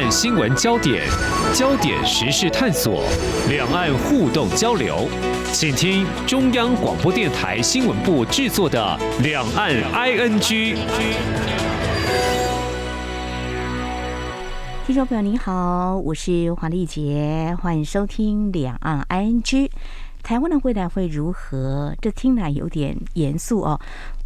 岸新闻焦点、焦点时事探索、两岸互动交流，请听中央广播电台新闻部制作的《两岸 ING》。听众朋友您好，我是黄丽杰，欢迎收听《两岸 ING》。台湾的未来会如何？这听来有点严肃哦。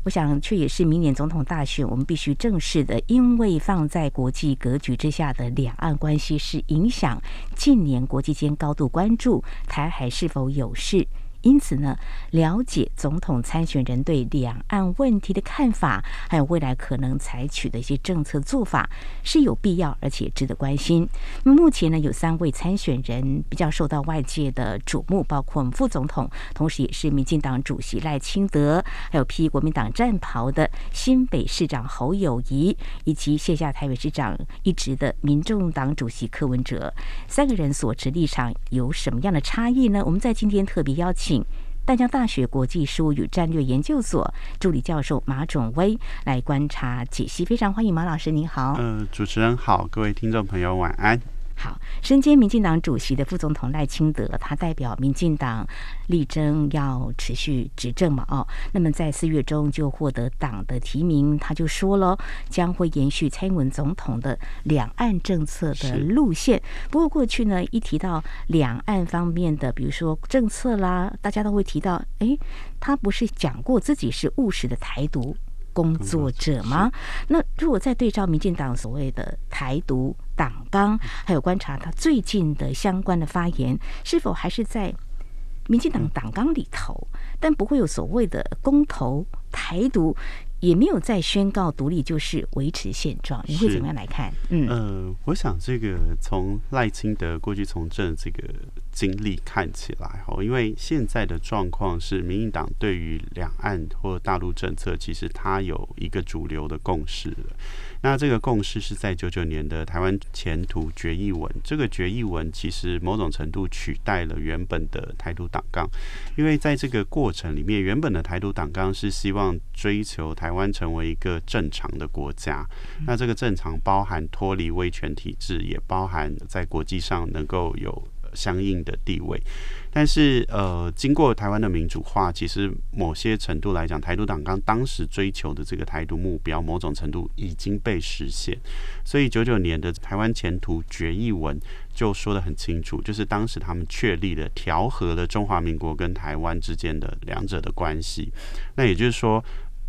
我想，这也是明年总统大选我们必须正视的，因为放在国际格局之下的两岸关系是影响近年国际间高度关注台海是否有事。因此呢，了解总统参选人对两岸问题的看法，还有未来可能采取的一些政策做法，是有必要而且值得关心。那么目前呢，有三位参选人比较受到外界的瞩目，包括我们副总统，同时也是民进党主席赖清德，还有披国民党战袍的新北市长侯友谊，以及卸下台北市长一职的民众党主席柯文哲。三个人所持立场有什么样的差异呢？我们在今天特别邀请。淡江大学国际事务与战略研究所助理教授马准威来观察解析，非常欢迎马老师，您好。主持人好，各位听众朋友晚安。好，身兼民进党主席的副总统赖清德，他代表民进党力争要持续执政嘛？哦，那么在四月中就获得党的提名，他就说了，将会延续蔡英文总统的两岸政策的路线。不过过去呢，一提到两岸方面的，比如说政策啦，大家都会提到，哎，他不是讲过自己是务实的台独工作者吗？那如果再对照民进党所谓的台独党纲，还有观察他最近的相关的发言，是否还是在民进党党纲里头？但不会有所谓的公投台独，也没有再宣告独立，就是维持现状。你会怎么样来看？嗯，呃，我想这个从赖清德过去从政这个经历看起来，哦，因为现在的状况是，民进党对于两岸或大陆政策，其实它有一个主流的共识。那这个共识是在九九年的台湾前途决议文，这个决议文其实某种程度取代了原本的台独党纲，因为在这个过程里面，原本的台独党纲是希望追求台湾成为一个正常的国家，那这个正常包含脱离威权体制，也包含在国际上能够有相应的地位。但是，呃，经过台湾的民主化，其实某些程度来讲，台独党纲当时追求的这个台独目标，某种程度已经被实现。所以，九九年的台湾前途决议文就说得很清楚，就是当时他们确立了调和了中华民国跟台湾之间的两者的关系。那也就是说，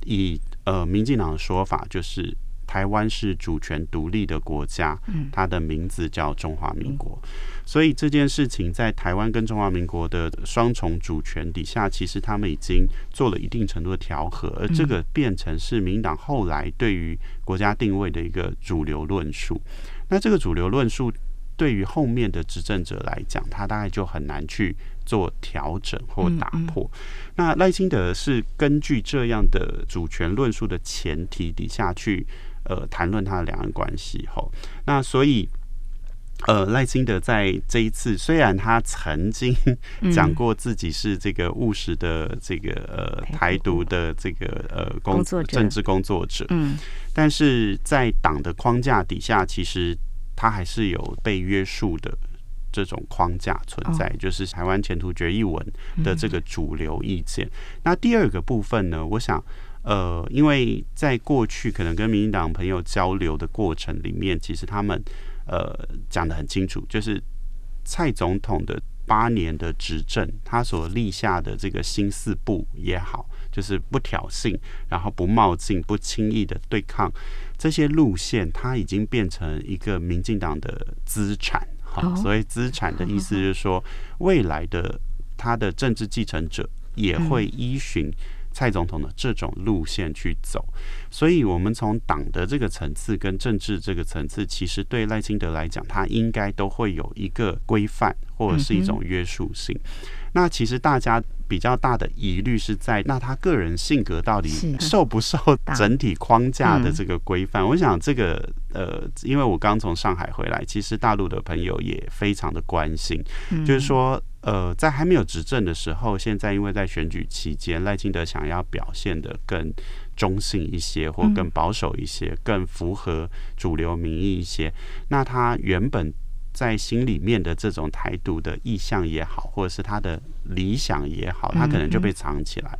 以呃民进党的说法，就是。台湾是主权独立的国家，它的名字叫中华民国，所以这件事情在台湾跟中华民国的双重主权底下，其实他们已经做了一定程度的调和，而这个变成是民党后来对于国家定位的一个主流论述。那这个主流论述对于后面的执政者来讲，他大概就很难去做调整或打破。那赖清德是根据这样的主权论述的前提底下去。呃，谈论他的两岸关系后，那所以，呃，赖清德在这一次，虽然他曾经讲过自己是这个务实的这个呃台独。的这个呃工作政治工作者，嗯，但是在党的框架底下，其实他还是有被约束的这种框架存在，就是台湾前途决议文的这个主流意见。那第二个部分呢，我想。呃，因为在过去可能跟民进党朋友交流的过程里面，其实他们呃讲的很清楚，就是蔡总统的八年的执政，他所立下的这个新四部也好，就是不挑衅，然后不冒进，不轻易的对抗这些路线，它已经变成一个民进党的资产。好，所以资产的意思就是说，未来的他的政治继承者也会依循。蔡总统的这种路线去走，所以我们从党的这个层次跟政治这个层次，其实对赖清德来讲，他应该都会有一个规范或者是一种约束性。那其实大家比较大的疑虑是在，那他个人性格到底受不受整体框架的这个规范？我想这个呃，因为我刚从上海回来，其实大陆的朋友也非常的关心，就是说。呃，在还没有执政的时候，现在因为在选举期间，赖清德想要表现的更中性一些，或更保守一些，更符合主流民意一些。那他原本在心里面的这种台独的意向也好，或者是他的理想也好，他可能就被藏起来。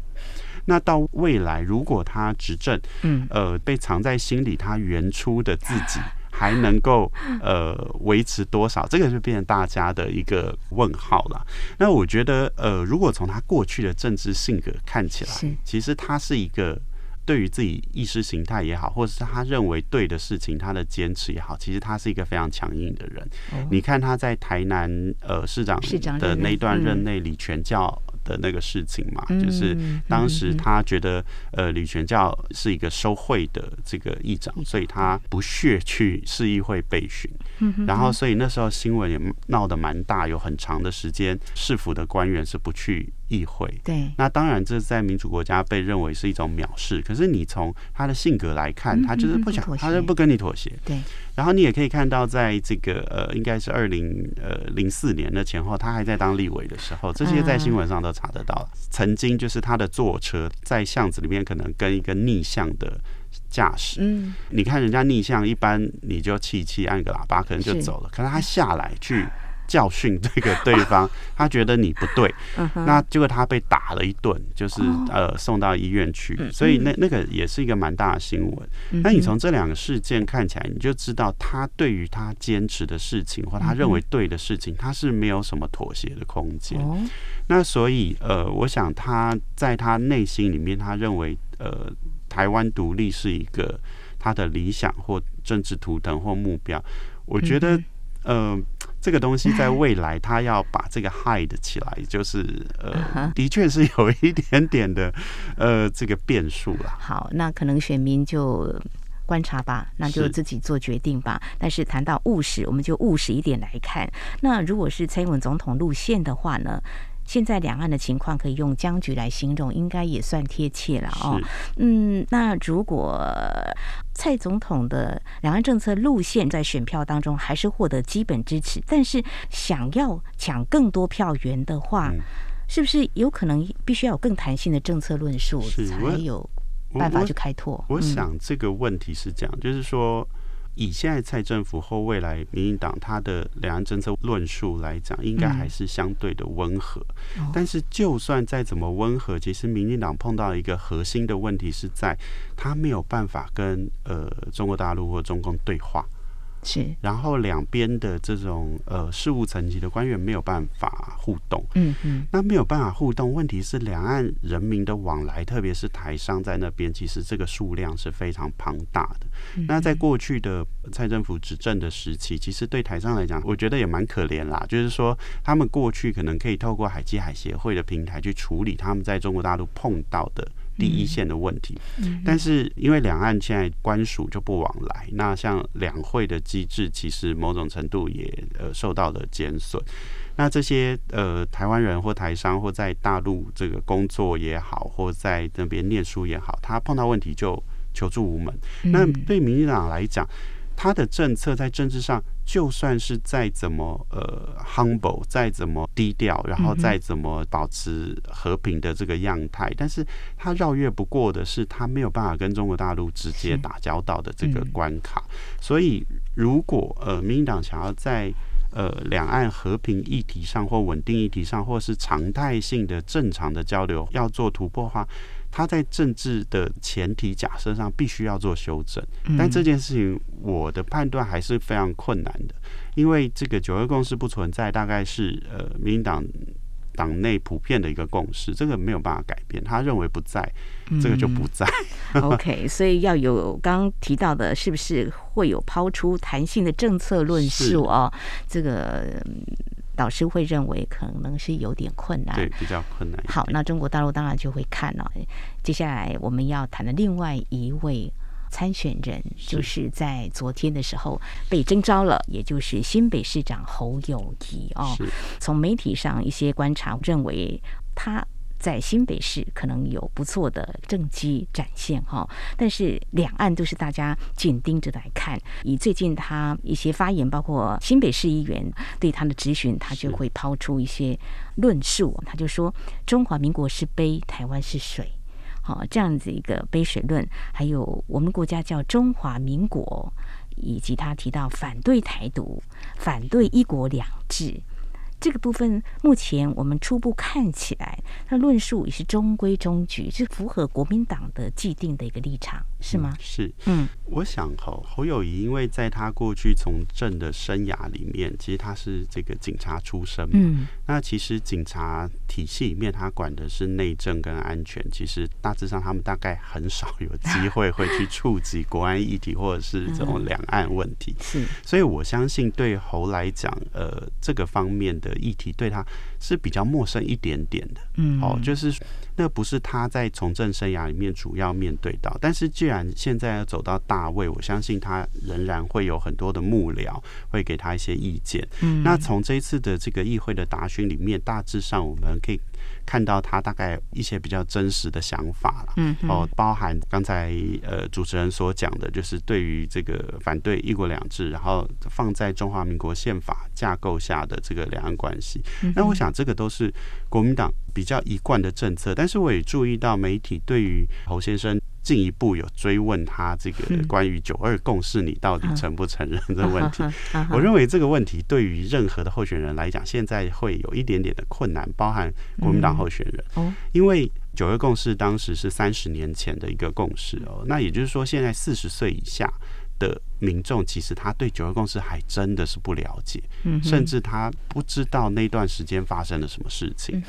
那到未来，如果他执政，嗯，呃，被藏在心里，他原初的自己 还能够呃维持多少？这个就变成大家的一个问号了。那我觉得，呃，如果从他过去的政治性格看起来，其实他是一个对于自己意识形态也好，或者是他认为对的事情，他的坚持也好，其实他是一个非常强硬的人。你看他在台南呃市长的那段任内，李全教。的那个事情嘛，就是当时他觉得，呃，李全教是一个收贿的这个议长，所以他不屑去市议会备询，然后所以那时候新闻也闹得蛮大，有很长的时间，市府的官员是不去议会。对，那当然这在民主国家被认为是一种藐视，可是你从他的性格来看，他就是不想，他就不跟你妥协。对。然后你也可以看到，在这个呃，应该是二零呃零四年的前后，他还在当立委的时候，这些在新闻上都查得到。曾经就是他的坐车在巷子里面，可能跟一个逆向的驾驶。嗯，你看人家逆向，一般你就气气按个喇叭，可能就走了。可是他下来去。教训这个对方，他觉得你不对，那结果他被打了一顿，就是呃送到医院去，所以那那个也是一个蛮大的新闻。那你从这两个事件看起来，你就知道他对于他坚持的事情或他认为对的事情，他是没有什么妥协的空间。那所以呃，我想他在他内心里面，他认为呃台湾独立是一个他的理想或政治图腾或目标。我觉得呃。这个东西在未来，他要把这个 hide 起来，就是呃，的确是有一点点的呃这个变数了。好，那可能选民就观察吧，那就自己做决定吧。但是谈到务实，我们就务实一点来看。那如果是蔡英文总统路线的话呢？现在两岸的情况可以用僵局来形容，应该也算贴切了哦。嗯，那如果蔡总统的两岸政策路线在选票当中还是获得基本支持，但是想要抢更多票源的话，是不是有可能必须要有更弹性的政策论述，才有办法去开拓？我想这个问题是这样，就是说。以现在蔡政府或未来民进党他的两岸政策论述来讲，应该还是相对的温和。但是，就算再怎么温和，其实民进党碰到一个核心的问题是在，他没有办法跟呃中国大陆或中共对话。是，然后两边的这种呃事务层级的官员没有办法互动，嗯嗯，那没有办法互动，问题是两岸人民的往来，特别是台商在那边，其实这个数量是非常庞大的。那在过去的蔡政府执政的时期，其实对台商来讲，我觉得也蛮可怜啦，就是说他们过去可能可以透过海基海协会的平台去处理他们在中国大陆碰到的。第一线的问题，但是因为两岸现在官署就不往来，那像两会的机制，其实某种程度也呃受到了减损。那这些呃台湾人或台商或在大陆这个工作也好，或在那边念书也好，他碰到问题就求助无门。那对民进党来讲，他的政策在政治上，就算是再怎么呃 humble，再怎么低调，然后再怎么保持和平的这个样态，但是他绕越不过的是，他没有办法跟中国大陆直接打交道的这个关卡。所以，如果呃民进党想要在呃两岸和平议题上或稳定议题上，或是常态性的正常的交流要做突破的话，他在政治的前提假设上必须要做修正，但这件事情我的判断还是非常困难的，因为这个九二共识不存在，大概是呃民进党党内普遍的一个共识，这个没有办法改变。他认为不在，这个就不在。嗯、OK，所以要有刚刚提到的，是不是会有抛出弹性的政策论述哦？这个。导师会认为可能是有点困难，对，比较困难。好，那中国大陆当然就会看了。接下来我们要谈的另外一位参选人，就是在昨天的时候被征召了，也就是新北市长侯友谊哦。从媒体上一些观察认为他。在新北市可能有不错的政绩展现哈，但是两岸都是大家紧盯着来看。以最近他一些发言，包括新北市议员对他的质询，他就会抛出一些论述。他就说：“中华民国是杯，台湾是水。”好这样子一个杯水论，还有我们国家叫中华民国，以及他提到反对台独、反对一国两制。这个部分目前我们初步看起来，他论述也是中规中矩，是符合国民党的既定的一个立场，是吗？嗯、是，嗯，我想侯侯友谊，因为在他过去从政的生涯里面，其实他是这个警察出身嘛，嗯，那其实警察体系里面，他管的是内政跟安全，其实大致上他们大概很少有机会会去触及国安议题或者是这种两岸问题，是，所以我相信对侯来讲，呃，这个方面的。议题对他是比较陌生一点点的，嗯，哦，就是那不是他在从政生涯里面主要面对到，但是既然现在要走到大位，我相信他仍然会有很多的幕僚会给他一些意见。嗯，那从这一次的这个议会的答询里面，大致上我们可以。看到他大概一些比较真实的想法了，嗯，哦，包含刚才呃主持人所讲的，就是对于这个反对一国两制，然后放在中华民国宪法架构下的这个两岸关系，那我想这个都是国民党比较一贯的政策，但是我也注意到媒体对于侯先生。进一步有追问他这个关于九二共识，你到底承不承认的问题？我认为这个问题对于任何的候选人来讲，现在会有一点点的困难，包含国民党候选人，因为九二共识当时是三十年前的一个共识哦，那也就是说，现在四十岁以下的民众，其实他对九二共识还真的是不了解，甚至他不知道那段时间发生了什么事情。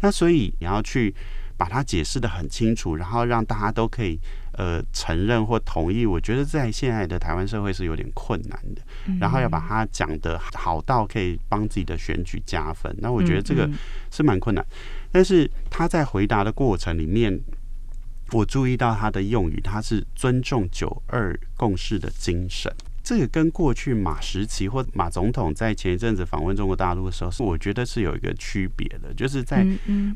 那所以你要去。把它解释的很清楚，然后让大家都可以呃承认或同意。我觉得在现在的台湾社会是有点困难的。然后要把它讲得好到可以帮自己的选举加分，那我觉得这个是蛮困难。但是他在回答的过程里面，我注意到他的用语，他是尊重九二共识的精神。这个跟过去马时期或马总统在前一阵子访问中国大陆的时候，是我觉得是有一个区别的，就是在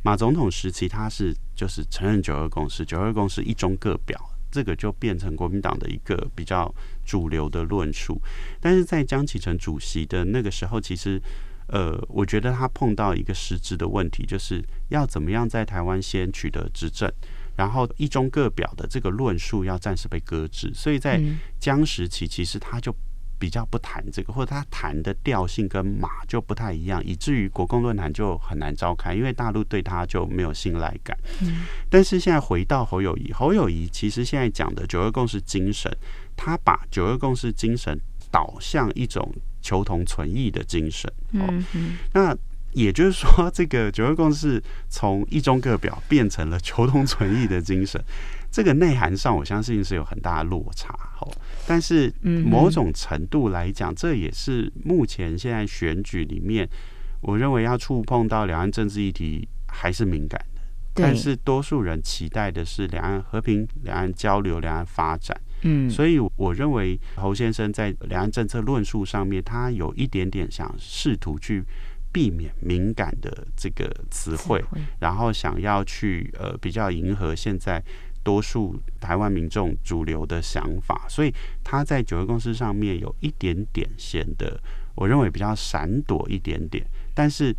马总统时期，他是就是承认九二共识，九二共识一中各表，这个就变成国民党的一个比较主流的论述。但是在江启臣主席的那个时候，其实呃，我觉得他碰到一个实质的问题，就是要怎么样在台湾先取得执政。然后一中各表的这个论述要暂时被搁置，所以在江时期其实他就比较不谈这个，或者他谈的调性跟马就不太一样，以至于国共论坛就很难召开，因为大陆对他就没有信赖感。但是现在回到侯友谊，侯友谊其实现在讲的九二共识精神，他把九二共识精神导向一种求同存异的精神。哦，那。也就是说，这个九二共识从一中各表变成了求同存异的精神，这个内涵上我相信是有很大的落差。好，但是某种程度来讲，这也是目前现在选举里面，我认为要触碰到两岸政治议题还是敏感的。但是多数人期待的是两岸和平、两岸交流、两岸发展。嗯，所以我认为侯先生在两岸政策论述上面，他有一点点想试图去。避免敏感的这个词汇，然后想要去呃比较迎合现在多数台湾民众主流的想法，所以他在九二共识上面有一点点显得我认为比较闪躲一点点，但是。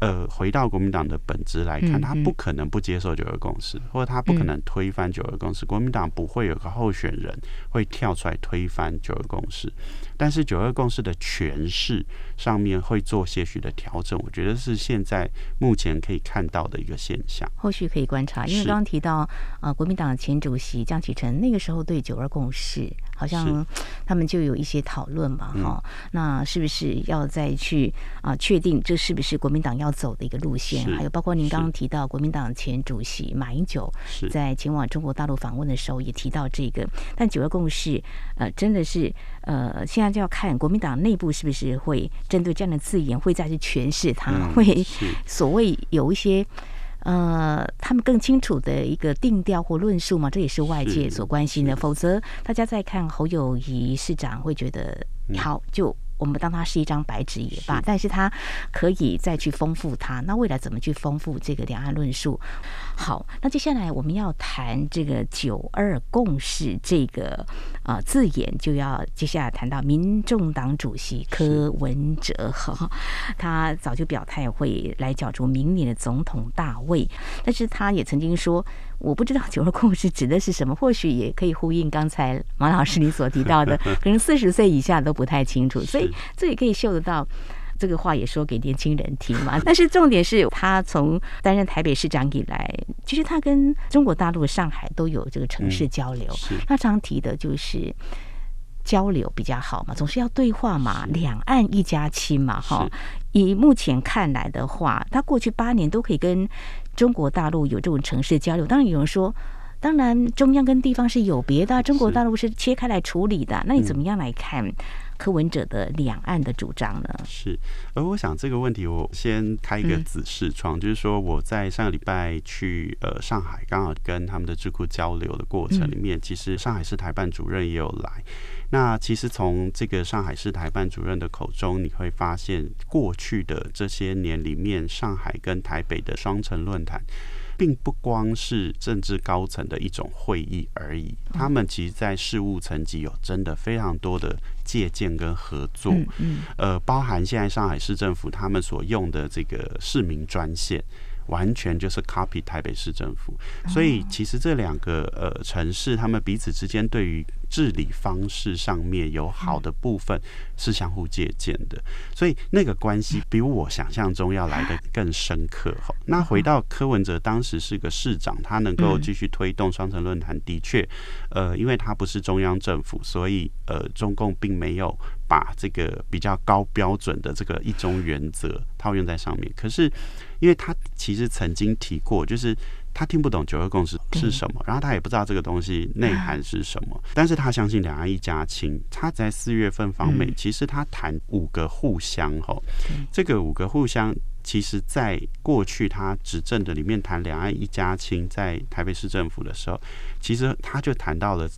呃，回到国民党的本质来看，他不可能不接受九二共识，或者他不可能推翻九二共识。国民党不会有个候选人会跳出来推翻九二共识，但是九二共识的诠释上面会做些许的调整。我觉得是现在目前可以看到的一个现象。后续可以观察，因为刚刚提到呃，国民党前主席江启臣那个时候对九二共识。好像他们就有一些讨论嘛，哈，那是不是要再去啊确定这是不是国民党要走的一个路线？还有包括您刚刚提到国民党前主席马英九在前往中国大陆访问的时候也提到这个，但九二共识呃真的是呃现在就要看国民党内部是不是会针对这样的字眼会再去诠释它，会所谓有一些。呃，他们更清楚的一个定调或论述嘛，这也是外界所关心的。否则，大家在看侯友谊市长会觉得，好，就我们当它是一张白纸也罢。但是它可以再去丰富它。那未来怎么去丰富这个两岸论述？好，那接下来我们要谈这个九二共识这个啊字眼，就要接下来谈到民众党主席柯文哲哈，他早就表态会来角逐明年的总统大位，但是他也曾经说，我不知道九二共识指的是什么，或许也可以呼应刚才马老师你所提到的，可能四十岁以下都不太清楚，所以这也可以嗅得到。这个话也说给年轻人听嘛，但是重点是他从担任台北市长以来，其实他跟中国大陆上海都有这个城市交流。嗯、他常提的就是交流比较好嘛，总是要对话嘛，两岸一家亲嘛，哈。以目前看来的话，他过去八年都可以跟中国大陆有这种城市交流。当然有人说，当然中央跟地方是有别的，中国大陆是切开来处理的。那你怎么样来看？柯文哲的两岸的主张呢？是，而我想这个问题，我先开一个子视窗，嗯、就是说我在上个礼拜去呃上海，刚好跟他们的智库交流的过程里面，嗯、其实上海市台办主任也有来。那其实从这个上海市台办主任的口中，你会发现过去的这些年里面，上海跟台北的双城论坛。并不光是政治高层的一种会议而已，他们其实，在事务层级有真的非常多的借鉴跟合作。呃，包含现在上海市政府他们所用的这个市民专线。完全就是 copy 台北市政府，所以其实这两个呃城市，他们彼此之间对于治理方式上面有好的部分是相互借鉴的，所以那个关系比我想象中要来的更深刻哈。那回到柯文哲当时是个市长，他能够继续推动双城论坛，的确，呃，因为他不是中央政府，所以呃，中共并没有把这个比较高标准的这个一中原则套用在上面，可是。因为他其实曾经提过，就是他听不懂九二共识是什么，然后他也不知道这个东西内涵是什么，但是他相信两岸一家亲。他在四月份访美，其实他谈五个互相吼，这个五个互相，其实在过去他执政的里面谈两岸一家亲，在台北市政府的时候，其实他就谈到了。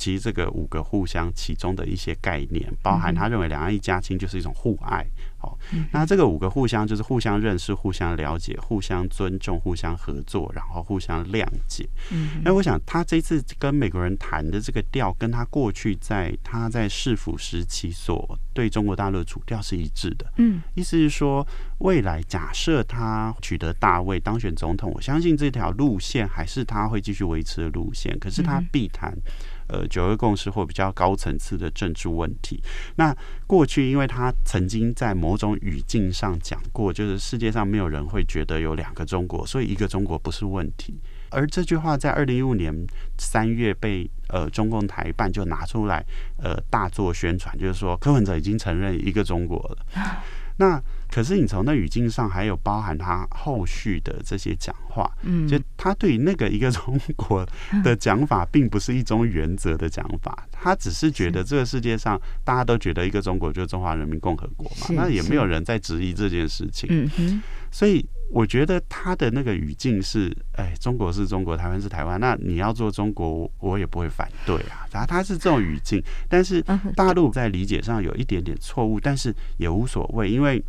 其实这个五个互相其中的一些概念，包含他认为两岸一家亲就是一种互爱。好，那这个五个互相就是互相认识、互相了解、互相尊重、互相合作，然后互相谅解。嗯，那我想他这次跟美国人谈的这个调，跟他过去在他在市府时期所对中国大陆的主调是一致的。嗯，意思是说，未来假设他取得大位当选总统，我相信这条路线还是他会继续维持的路线。可是他必谈。呃，九二共识或比较高层次的政治问题。那过去，因为他曾经在某种语境上讲过，就是世界上没有人会觉得有两个中国，所以一个中国不是问题。而这句话在二零一五年三月被呃中共台办就拿出来呃大做宣传，就是说柯文哲已经承认一个中国了。那可是你从那语境上，还有包含他后续的这些讲话，嗯，就他对于那个一个中国的讲法，并不是一种原则的讲法，他只是觉得这个世界上大家都觉得一个中国就是中华人民共和国嘛，那也没有人在质疑这件事情，嗯哼，所以我觉得他的那个语境是，哎，中国是中国，台湾是台湾，那你要做中国，我也不会反对啊，然后他是这种语境，但是大陆在理解上有一点点错误，但是也无所谓，因为。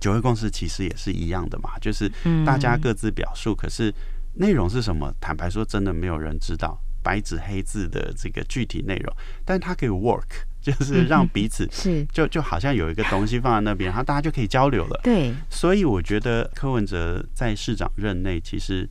九二共识其实也是一样的嘛，就是大家各自表述，可是内容是什么？坦白说，真的没有人知道白纸黑字的这个具体内容。但它可以 work，就是让彼此是就就好像有一个东西放在那边，然后大家就可以交流了。对，所以我觉得柯文哲在市长任内其实。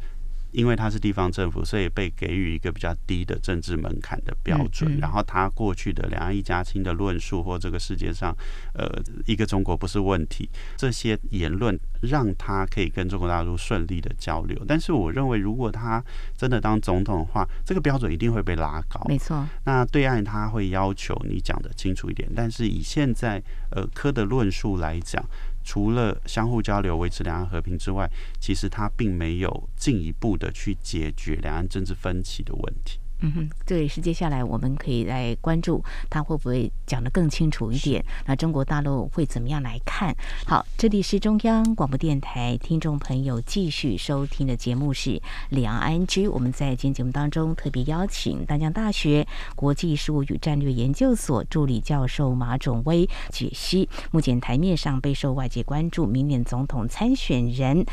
因为他是地方政府，所以被给予一个比较低的政治门槛的标准。然后他过去的两岸一家亲的论述，或这个世界上，呃，一个中国不是问题，这些言论让他可以跟中国大陆顺利的交流。但是我认为，如果他真的当总统的话，这个标准一定会被拉高。没错。那对岸他会要求你讲的清楚一点，但是以现在呃科的论述来讲。除了相互交流、维持两岸和平之外，其实他并没有进一步的去解决两岸政治分歧的问题。嗯哼，这也是接下来我们可以来关注他会不会讲得更清楚一点。那中国大陆会怎么样来看？好，这里是中央广播电台，听众朋友继续收听的节目是两岸 ING。我们在今天节目当中特别邀请淡江大学国际事务与战略研究所助理教授马种威解析目前台面上备受外界关注明年总统参选人，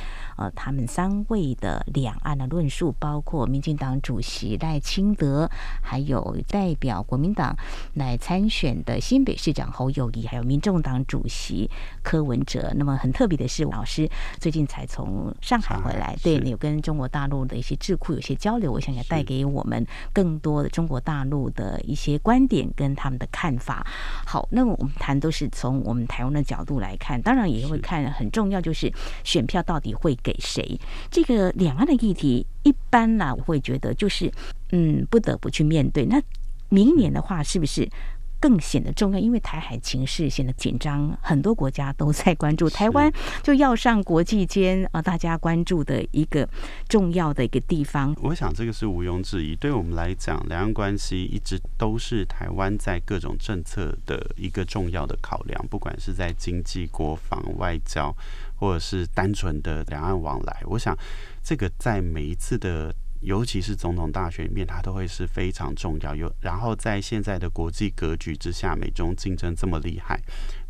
呃，他们三位的两岸的论述，包括民进党主席赖清德，还有代表国民党来参选的新北市长侯友谊，还有民众党主席柯文哲。那么很特别的是，老师最近才从上海回来，对，你有跟中国大陆的一些智库有些交流，我想也带给我们更多的中国大陆的一些观点跟他们的看法。好，那么我们谈都是从我们台湾的角度来看，当然也会看很重要就是选票到底会给谁。这个两岸的议题，一般呢，我会觉得就是嗯，不得不去面对。那明年的话，是不是？更显得重要，因为台海情势显得紧张，很多国家都在关注台湾，就要上国际间啊，大家关注的一个重要的一个地方。我想这个是毋庸置疑，对我们来讲，两岸关系一直都是台湾在各种政策的一个重要的考量，不管是在经济、国防、外交，或者是单纯的两岸往来。我想这个在每一次的。尤其是总统大选里面，它都会是非常重要。有然后在现在的国际格局之下，美中竞争这么厉害，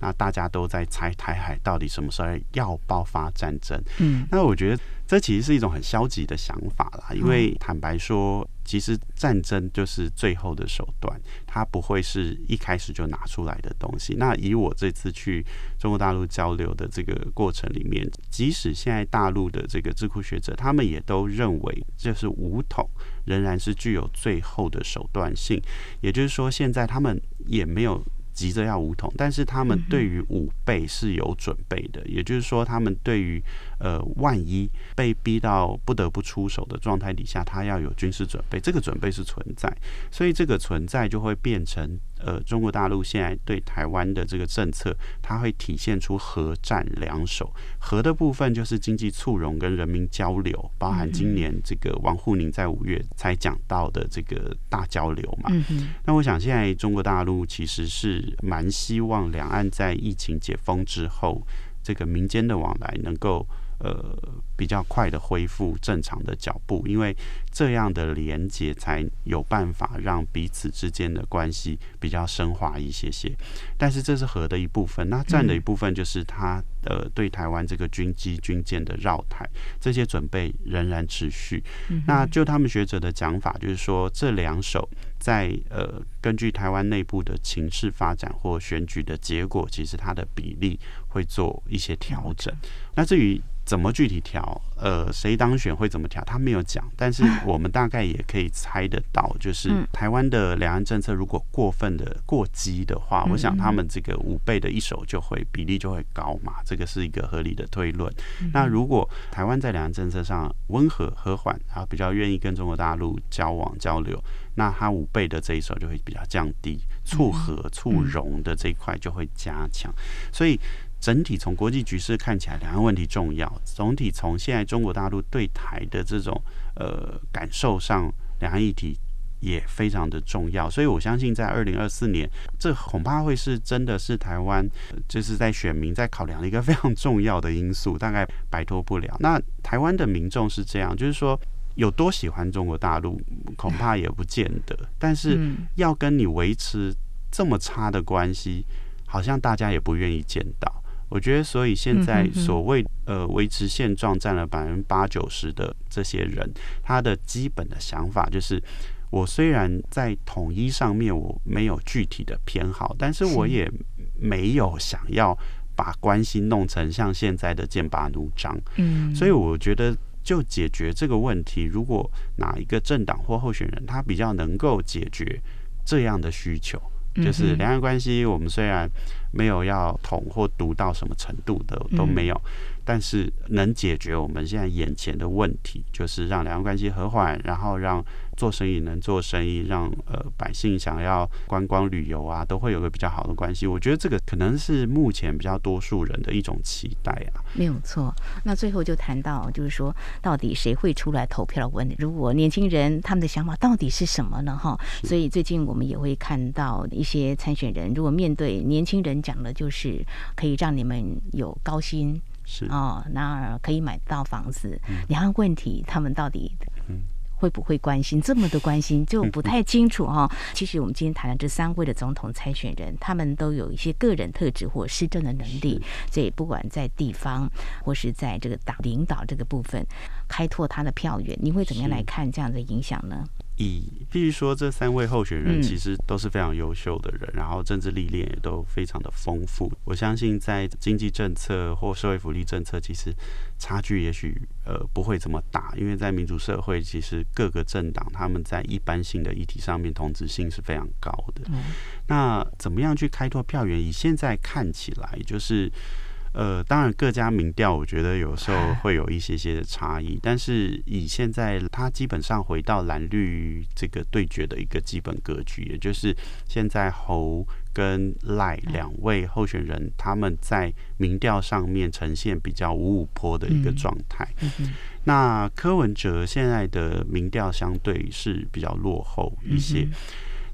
那大家都在猜台海到底什么时候要爆发战争。嗯，那我觉得。这其实是一种很消极的想法啦，因为坦白说，其实战争就是最后的手段，它不会是一开始就拿出来的东西。那以我这次去中国大陆交流的这个过程里面，即使现在大陆的这个智库学者，他们也都认为，就是武统仍然是具有最后的手段性。也就是说，现在他们也没有。急着要武统，但是他们对于武备是有准备的，也就是说，他们对于呃万一被逼到不得不出手的状态底下，他要有军事准备，这个准备是存在，所以这个存在就会变成。呃，中国大陆现在对台湾的这个政策，它会体现出和战两手。和的部分就是经济促融跟人民交流，包含今年这个王沪宁在五月才讲到的这个大交流嘛。嗯那我想现在中国大陆其实是蛮希望两岸在疫情解封之后，这个民间的往来能够。呃，比较快的恢复正常的脚步，因为这样的连接才有办法让彼此之间的关系比较深化一些些。但是这是和的一部分，那战的一部分就是他呃对台湾这个军机军舰的绕台这些准备仍然持续。那就他们学者的讲法，就是说这两手在呃根据台湾内部的情势发展或选举的结果，其实它的比例会做一些调整。那至于怎么具体调？呃，谁当选会怎么调？他没有讲，但是 我们大概也可以猜得到，就是台湾的两岸政策如果过分的过激的话，我想他们这个五倍的一手就会比例就会高嘛，这个是一个合理的推论。那如果台湾在两岸政策上温和和缓，然后比较愿意跟中国大陆交往交流，那他五倍的这一手就会比较降低，促和促融的这一块就会加强，所以。整体从国际局势看起来，两岸问题重要。总体从现在中国大陆对台的这种呃感受上，两岸议题也非常的重要。所以我相信，在二零二四年，这恐怕会是真的是台湾就是在选民在考量的一个非常重要的因素，大概摆脱不了。那台湾的民众是这样，就是说有多喜欢中国大陆，恐怕也不见得。但是要跟你维持这么差的关系，好像大家也不愿意见到。我觉得，所以现在所谓呃维持现状占了百分之八九十的这些人，他的基本的想法就是：我虽然在统一上面我没有具体的偏好，但是我也没有想要把关系弄成像现在的剑拔弩张。嗯，所以我觉得就解决这个问题，如果哪一个政党或候选人他比较能够解决这样的需求，就是两岸关系，我们虽然。没有要统或独到什么程度的都没有，但是能解决我们现在眼前的问题，就是让两岸关系和缓，然后让做生意能做生意，让呃百姓想要观光旅游啊，都会有个比较好的关系。我觉得这个可能是目前比较多数人的一种期待啊。没有错。那最后就谈到，就是说到底谁会出来投票的问题？如果年轻人他们的想法到底是什么呢？哈，所以最近我们也会看到一些参选人，如果面对年轻人。讲的就是可以让你们有高薪，是哦，那可以买到房子。两岸问题，他们到底会不会关心？这么的关心就不太清楚哈、哦。其实我们今天谈的这三位的总统参选人，他们都有一些个人特质或施政的能力，所以不管在地方或是在这个党领导这个部分，开拓他的票源，你会怎么样来看这样的影响呢？以必须说，这三位候选人其实都是非常优秀的人，嗯、然后政治历练也都非常的丰富。我相信在经济政策或社会福利政策，其实差距也许呃不会这么大，因为在民主社会，其实各个政党他们在一般性的议题上面同质性是非常高的。嗯、那怎么样去开拓票源？以现在看起来，就是。呃，当然各家民调，我觉得有时候 会有一些些的差异，但是以现在他基本上回到蓝绿这个对决的一个基本格局，也就是现在侯跟赖两位候选人，他们在民调上面呈现比较五五坡的一个状态。那柯文哲现在的民调相对是比较落后一些。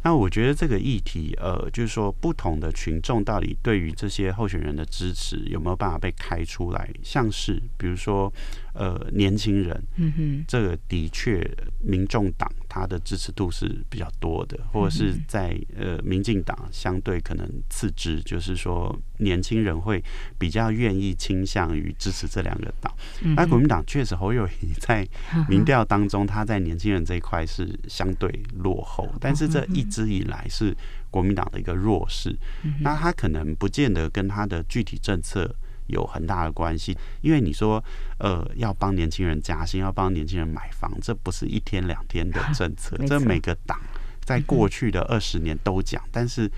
那我觉得这个议题，呃，就是说不同的群众到底对于这些候选人的支持有没有办法被开出来？像是比如说，呃，年轻人，嗯哼，这个的确，民众党他的支持度是比较多的，或者是在呃，民进党相对可能次之，就是说年轻人会比较愿意倾向于支持这两个党。那国民党确实侯友谊在 民调当中，他在年轻人这一块是相对落后，但是这一直以来是国民党的一个弱势。那他可能不见得跟他的具体政策。有很大的关系，因为你说，呃，要帮年轻人加薪，要帮年轻人买房，这不是一天两天的政策，这每个党 在过去的二十年都讲，但是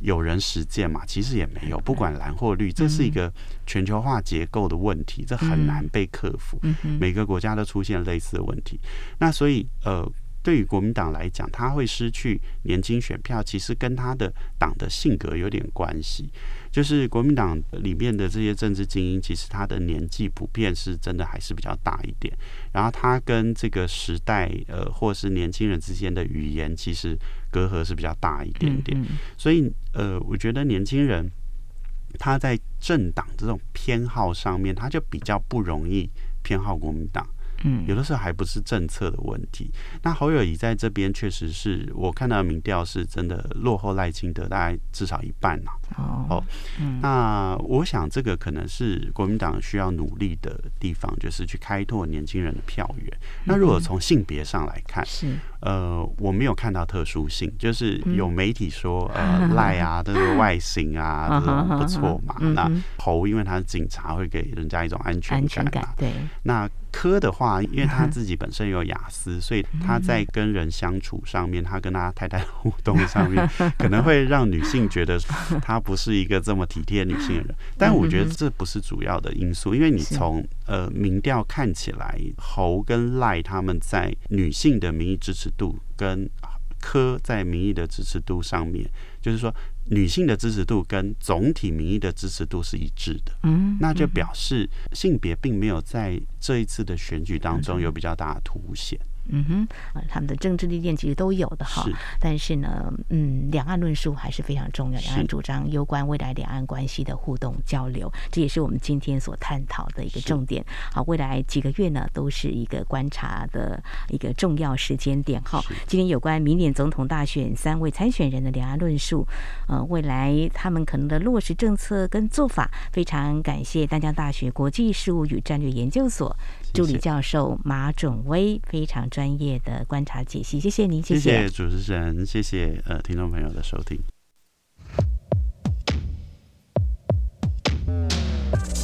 有人实践嘛？其实也没有，不管蓝或绿，这是一个全球化结构的问题，这很难被克服。每个国家都出现类似的问题，那所以，呃。对于国民党来讲，他会失去年轻选票，其实跟他的党的性格有点关系。就是国民党里面的这些政治精英，其实他的年纪普遍是真的还是比较大一点。然后他跟这个时代，呃，或是年轻人之间的语言，其实隔阂是比较大一点点。所以，呃，我觉得年轻人他在政党这种偏好上面，他就比较不容易偏好国民党。嗯，有的时候还不是政策的问题。那侯友谊在这边确实是我看到的民调是真的落后赖清德大概至少一半呐。哦，嗯，那我想这个可能是国民党需要努力的地方，就是去开拓年轻人的票源。那如果从性别上来看，是呃，我没有看到特殊性，就是有媒体说呃 赖啊，这个外形啊 这种不错嘛。那猴因为他是警察，会给人家一种安全感嘛。对，那。科的话，因为他自己本身有雅思，所以他在跟人相处上面，他跟他太太互动上面，可能会让女性觉得他不是一个这么体贴女性的人。但我觉得这不是主要的因素，因为你从呃民调看起来，侯跟赖他们在女性的民意支持度跟科在民意的支持度上面，就是说。女性的支持度跟总体民意的支持度是一致的，嗯，那就表示性别并没有在这一次的选举当中有比较大的凸显。嗯哼，他们的政治历练其实都有的哈，但是呢，嗯，两岸论述还是非常重要，两岸主张攸关未来两岸关系的互动交流，这也是我们今天所探讨的一个重点。好，未来几个月呢，都是一个观察的一个重要时间点。哈，今天有关明年总统大选三位参选人的两岸论述，呃，未来他们可能的落实政策跟做法，非常感谢丹江大学国际事务与战略研究所助理教授马准威，非常专业的观察解析，谢谢您，谢谢，谢谢主持人，谢谢呃听众朋友的收听。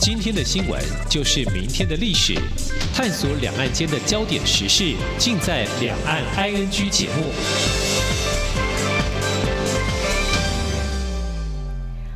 今天的新闻就是明天的历史，探索两岸间的焦点时事，尽在《两岸 ING》节目。